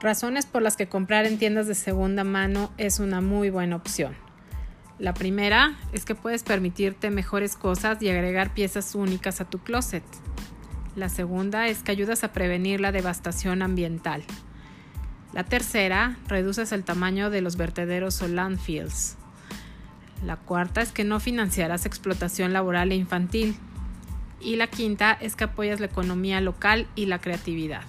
Razones por las que comprar en tiendas de segunda mano es una muy buena opción. La primera es que puedes permitirte mejores cosas y agregar piezas únicas a tu closet. La segunda es que ayudas a prevenir la devastación ambiental. La tercera, reduces el tamaño de los vertederos o landfills. La cuarta es que no financiarás explotación laboral e infantil. Y la quinta es que apoyas la economía local y la creatividad.